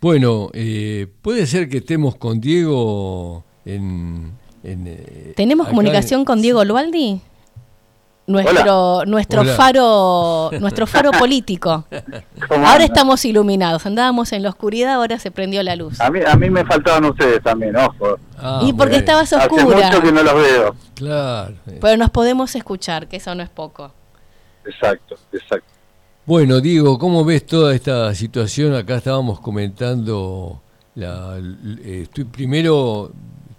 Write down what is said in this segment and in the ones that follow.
Bueno, eh, puede ser que estemos con Diego en... Eh, ¿Tenemos comunicación con Diego Lualdi? Nuestro, nuestro faro, nuestro faro político. Ahora estamos iluminados, andábamos en la oscuridad, ahora se prendió la luz. A mí, a mí me faltaban ustedes también, ojo. Ah, y porque estabas oscura. Hace mucho que no los veo. Claro. Pero nos podemos escuchar, que eso no es poco. Exacto, exacto. Bueno, Diego, ¿cómo ves toda esta situación? Acá estábamos comentando, la, eh, estoy, primero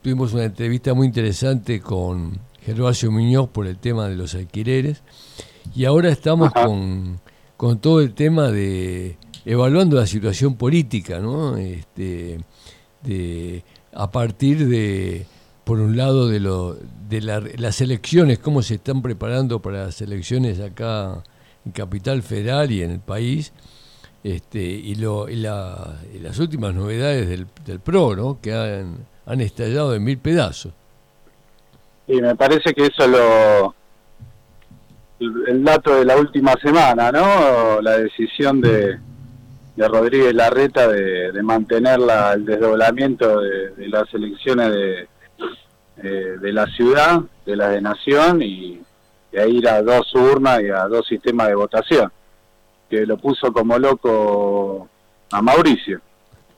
tuvimos una entrevista muy interesante con Gervasio Muñoz por el tema de los alquileres y ahora estamos con, con, todo el tema de evaluando la situación política, ¿no? Este, de, a partir de, por un lado, de, lo, de las elecciones, cómo se están preparando para las elecciones acá Capital Federal y en el país, este, y, lo, las últimas novedades del, del PRO, ¿no? que han, han estallado en mil pedazos. Y me parece que eso lo el dato de la última semana, ¿no? La decisión de, de Rodríguez Larreta de, de mantener la, el desdoblamiento de, las elecciones de, de la ciudad, de la de Nación y, y a ir a dos urnas y a dos sistemas de votación, que lo puso como loco a Mauricio.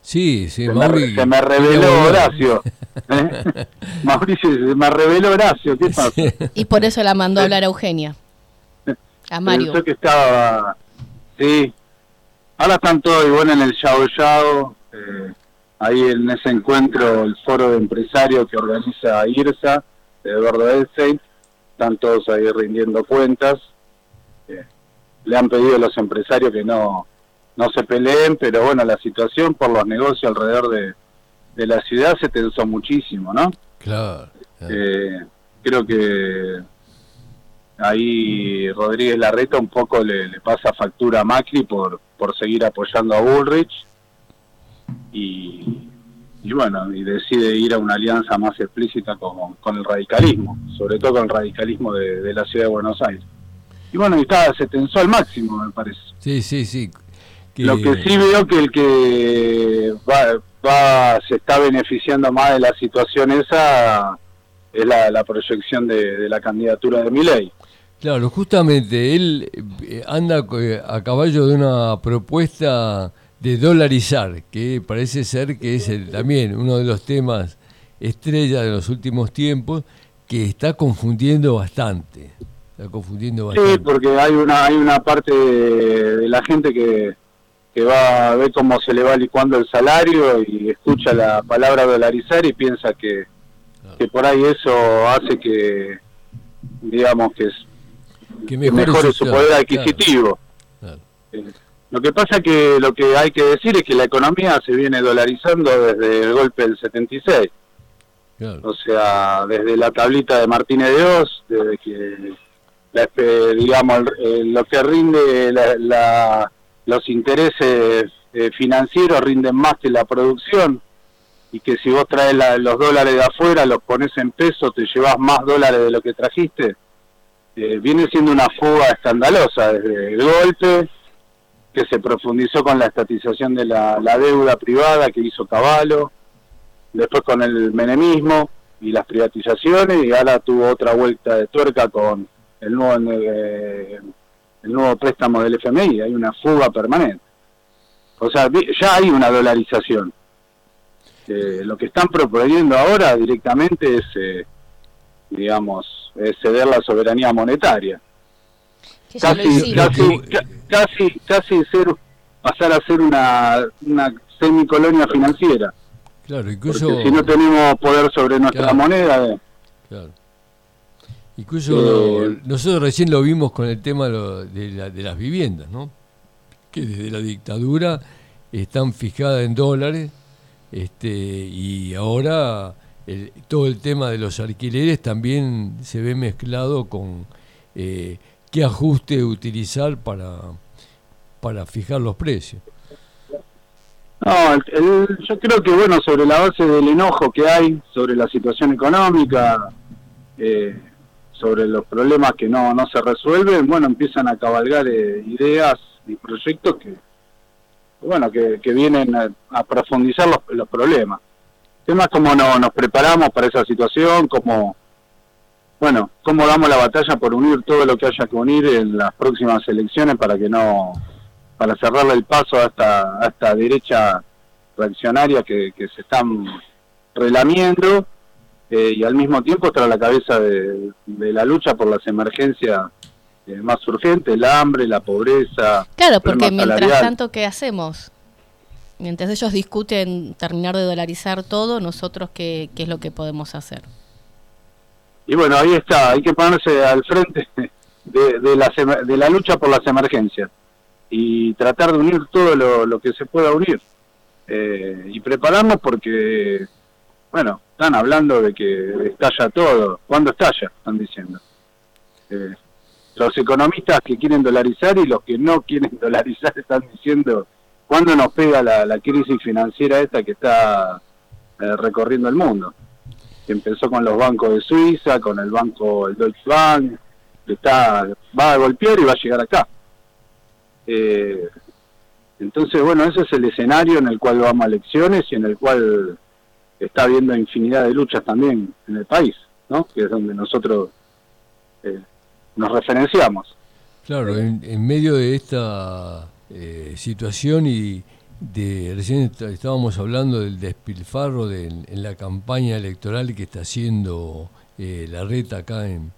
Sí, sí, se, me, se me reveló Horacio. ¿eh? Mauricio, se me reveló Horacio, ¿qué pasa? Y por eso la mandó a hablar a Eugenia. A Mario. Pensó que estaba, sí. Ahora están todos igual en el Yao Yao, eh, ahí en ese encuentro, el foro de empresarios que organiza IRSA, de Eduardo Elstein, están todos ahí rindiendo cuentas. Eh, le han pedido a los empresarios que no, no se peleen, pero bueno, la situación por los negocios alrededor de, de la ciudad se tensó muchísimo, ¿no? Claro. Eh, creo que ahí Rodríguez Larreta un poco le, pasa factura a Macri por, por seguir apoyando a Bullrich y, y bueno, y decide ir a una alianza más explícita con, con el radicalismo, sobre todo con el radicalismo de, la ciudad de Buenos Aires. Y bueno, y está, se tensó al máximo, me parece. Sí, sí, sí. Lo que sí veo que el que va, se está beneficiando más de la situación esa es la, proyección de, la candidatura de Milei. Claro, justamente él eh, anda eh, a caballo de una propuesta de dolarizar, que parece ser que es también uno de los temas estrella de los últimos tiempos, que está confundiendo bastante. Está confundiendo bastante. Sí, porque hay una, hay una parte de, la gente que, que va a ver cómo se le va licuando el salario y escucha la palabra dolarizar y piensa que, que por ahí eso hace que, digamos, que, que mejore, su poder adquisitivo. Eh, lo que pasa que lo que hay que decir es que la economía se viene dolarizando desde el golpe del 76. O sea, desde la tablita de Martínez de Oz, desde que, digamos, lo que rinde la, los intereses eh, financieros rinden más que la producción y que si vos traes los dólares de afuera, los pones en peso, te llevas más dólares de lo que trajiste. Eh, viene siendo una fuga escandalosa desde el golpe que se profundizó con la estatización de la, deuda privada que hizo Caballo, después con el menemismo y las privatizaciones, y ahora tuvo otra vuelta de tuerca con el nuevo, eh, el nuevo préstamo del FMI, hay una fuga permanente. O sea, ya hay una dolarización. Eh, lo que están proponiendo ahora directamente es, eh, digamos, ceder la soberanía monetaria casi, casi, casi, casi ser, pasar a ser una, una semicolonia financiera. Claro, incluso... Porque si no tenemos poder sobre nuestra moneda... Eh. Claro. Incluso eh, nosotros recién lo vimos con el tema de, de las viviendas, ¿no? Que desde la dictadura están fijadas en dólares este, y ahora todo el tema de los alquileres también se ve mezclado con eh, qué ajuste utilizar para, para fijar los precios. No, yo creo que bueno, sobre la base del enojo que hay sobre la situación económica, eh, sobre los problemas que no, no se resuelven, bueno, empiezan a cabalgar eh, ideas y proyectos que, bueno, que, vienen a, profundizar los, los problemas. Temas como no, nos preparamos para esa situación, como, bueno, cómo damos la batalla por unir todo lo que haya que unir en las próximas elecciones para que no, para cerrarle el paso a esta, a esta derecha reaccionaria que, que se están relamiendo eh, y al mismo tiempo estar a la cabeza de, la lucha por las emergencias eh, más urgentes, el hambre, la pobreza. Claro, porque mientras tanto, ¿qué hacemos? Mientras ellos discuten terminar de dolarizar todo, nosotros, ¿qué, qué es lo que podemos hacer? Y bueno, ahí está, hay que ponerse al frente de, de, la, de la lucha por las emergencias y tratar de unir todo lo, que se pueda unir. Eh, y prepararnos porque bueno, están hablando de que estalla todo. ¿Cuándo estalla? Están diciendo. Eh, los economistas que quieren dolarizar y los que no quieren dolarizar están diciendo cuándo nos pega la, crisis financiera esta que está eh, recorriendo el mundo. Empezó con los bancos de Suiza, con el banco, el Deutsche Bank, está, va a golpear y va a llegar acá. Eh, entonces, bueno, ese es el escenario en el cual vamos a elecciones y en el cual está habiendo infinidad de luchas también en el país, ¿no? Que es donde nosotros eh, nos referenciamos. Claro, en, medio de esta eh, situación y de recién estábamos hablando del despilfarro de, en la campaña electoral que está haciendo eh, la reta acá en,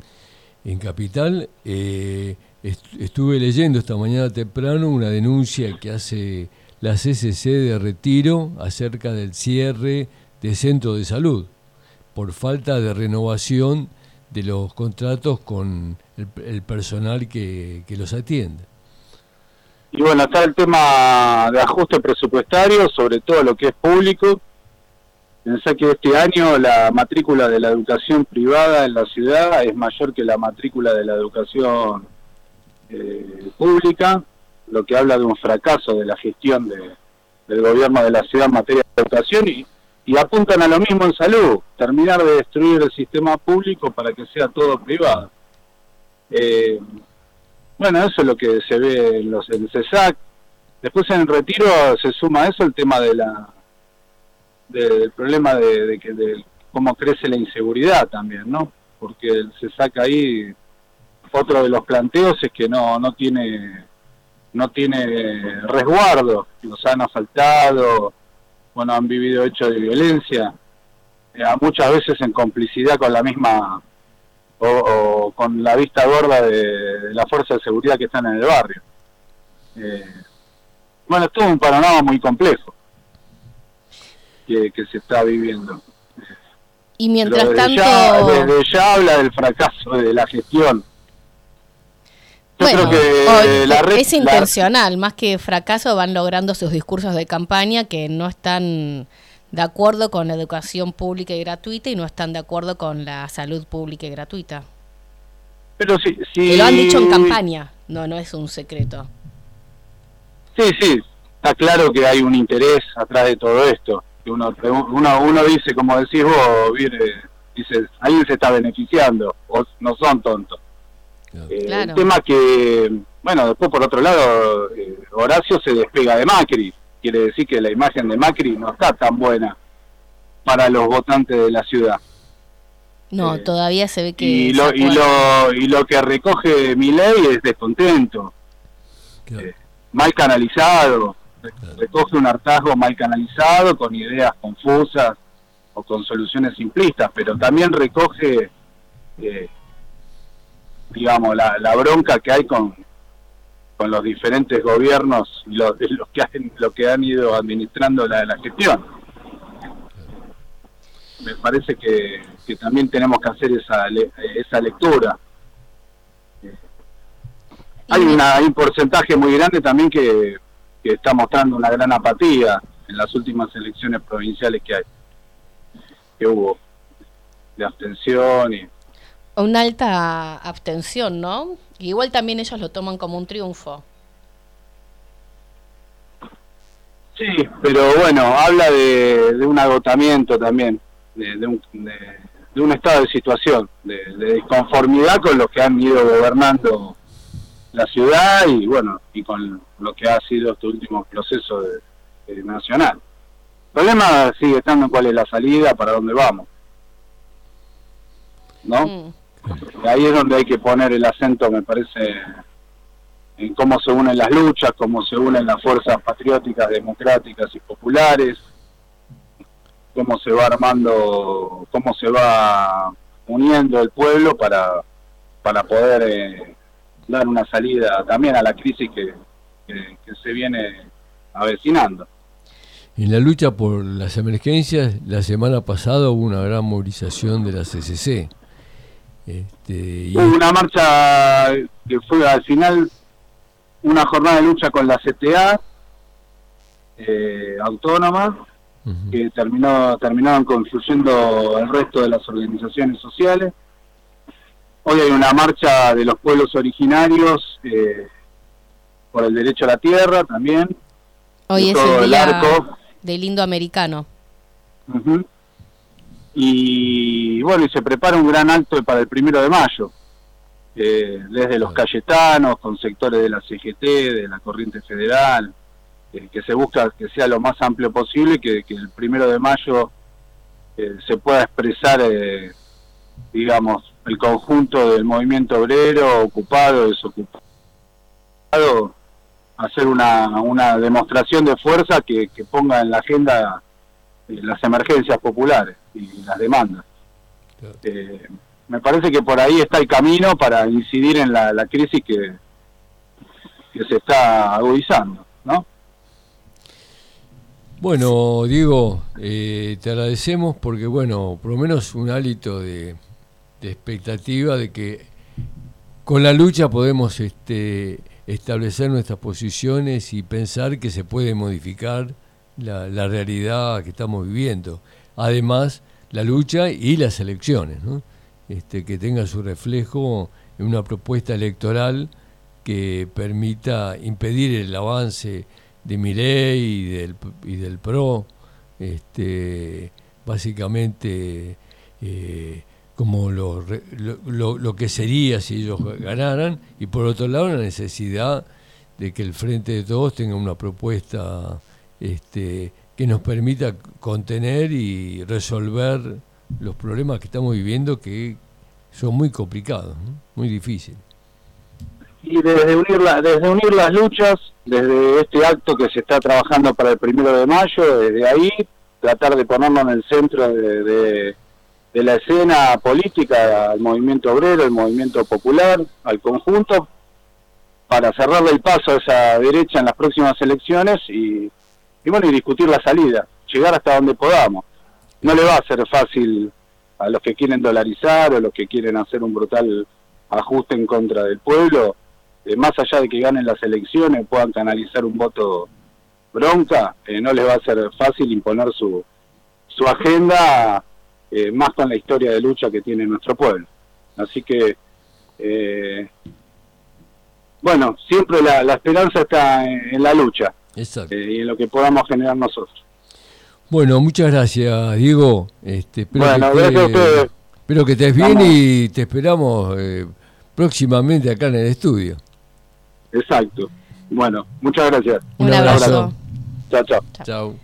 en Capital, estuve leyendo esta mañana temprano una denuncia que hace la CCC de Retiro acerca del cierre de centro de salud por falta de renovación de los contratos con el, personal que, los atiende. Y bueno, está el tema de ajuste presupuestario, sobre todo lo que es público. Pensé que este año la matrícula de la educación privada en la ciudad es mayor que la matrícula de la educación eh, pública, lo que habla de un fracaso de la gestión del gobierno de la ciudad en materia de educación y, apuntan a lo mismo en salud, terminar de destruir el sistema público para que sea todo privado. Eh, bueno, eso es lo que se ve en los en CESAC. Después en el retiro se suma a eso el tema de la del problema de, que de cómo crece la inseguridad también, ¿no? Porque el CESAC ahí otro de los planteos es que no no tiene no tiene resguardo, los han asaltado, bueno, han vivido hechos de violencia, eh, muchas veces en complicidad con la misma o, con la vista gorda de, la fuerza de seguridad que están en el barrio. Eh, bueno, es todo un panorama muy complejo que, se está viviendo. Y mientras tanto... desde ya habla del fracaso de la gestión bueno, que la es intencional, más que fracaso van logrando sus discursos de campaña que no están de acuerdo con la educación pública y gratuita y no están de acuerdo con la salud pública y gratuita. Pero sí, sí. lo han dicho en campaña, no, no es un secreto. Sí, sí, está claro que hay un interés atrás de todo esto. Que uno, uno, uno dice, como decís vos, viene, dice, alguien se está beneficiando, o no son tontos. Eh, el tema que, bueno, después por otro lado, eh, Horacio se despega de Macri. Quiere decir que la imagen de Macri no está tan buena para los votantes de la ciudad. No, eh, todavía se ve que... Y lo, y lo, y lo que recoge mi ley es descontento. mal canalizado. Recoge un hartazgo mal canalizado, con ideas confusas o con soluciones simplistas, pero también recoge digamos, la, la bronca que hay con, con los diferentes gobiernos y los, los que han, lo que han ido administrando la, la gestión. Me parece que, que también tenemos que hacer esa, esa lectura. Hay, una, hay un porcentaje muy grande también que, que está mostrando una gran apatía en las últimas elecciones provinciales que hay, que hubo, de abstención y una alta abstención, ¿no? Igual también ellos lo toman como un triunfo. Sí, pero bueno, habla de, un agotamiento también, de, un, de, un, estado de situación, de, disconformidad con los que han ido gobernando la ciudad y bueno, y con lo que ha sido este último proceso de, nacional. El problema sigue estando en cuál es la salida, para dónde vamos. ¿No? Mm. Ahí es donde hay que poner el acento, me parece, en cómo se unen las luchas, cómo se unen las fuerzas patrióticas, democráticas y populares, cómo se va armando, cómo se va uniendo el pueblo para, para poder eh, dar una salida también a la crisis que, se viene avecinando. En la lucha por las emergencias, la semana pasada hubo una gran movilización de la CCC. Este, hubo una marcha que fue al final una jornada de lucha con la CTA eh, autónoma, que terminó terminaron confluyendo el resto de las organizaciones sociales Hoy hay una marcha de los pueblos originarios eh, por el derecho a la tierra también. Hoy es el día del indoamericano. Y bueno, y se prepara un gran acto para el primero de mayo, eh, desde los Cayetanos, con sectores de la CGT, de la Corriente Federal, eh, que se busca que sea lo más amplio posible, que, que el primero de mayo se pueda expresar, digamos, el conjunto del movimiento obrero, ocupado, desocupado, hacer una, una demostración de fuerza que, ponga en la agenda eh, las emergencias populares y las demandas. Eh, me parece que por ahí está el camino para incidir en la, crisis que, que se está agudizando, ¿no? Bueno, Diego, eh, te agradecemos porque, bueno, por lo menos un hálito de, de expectativa de que con la lucha podemos este, establecer nuestras posiciones y pensar que se puede modificar la, realidad que estamos viviendo. Además, la lucha y las elecciones, este, que tenga su reflejo en una propuesta electoral que permita impedir el avance de Milei y del, y del PRO, este, básicamente eh, como lo, lo, lo, que sería si ellos ganaran, y por otro lado la necesidad de que el Frente de Todos tenga una propuesta este, que nos permita contener y resolver los problemas que estamos viviendo que son muy complicados, muy difíciles. Y desde unir, desde unir las luchas, desde este acto que se está trabajando para el primero de mayo, desde ahí tratar de ponernos en el centro de la escena política al movimiento obrero, al movimiento popular, al conjunto, para cerrarle el paso a esa derecha en las próximas elecciones y, bueno, y discutir la salida, llegar hasta donde podamos. No le va a ser fácil a los que quieren dolarizar o los que quieren hacer un brutal ajuste en contra del pueblo, eh, más allá de que ganen las elecciones, puedan canalizar un voto bronca, eh, no les va a ser fácil imponer su, su agenda eh, más con la historia de lucha que tiene nuestro pueblo. Así que, bueno, siempre la, esperanza está en, la lucha eh, y en lo que podamos generar nosotros. Bueno, muchas gracias, Diego. Este, espero, que, espero que estés bien y te esperamos próximamente acá en el estudio. Exacto. Bueno, muchas gracias. Un, abrazo. Chao, chao. Chao.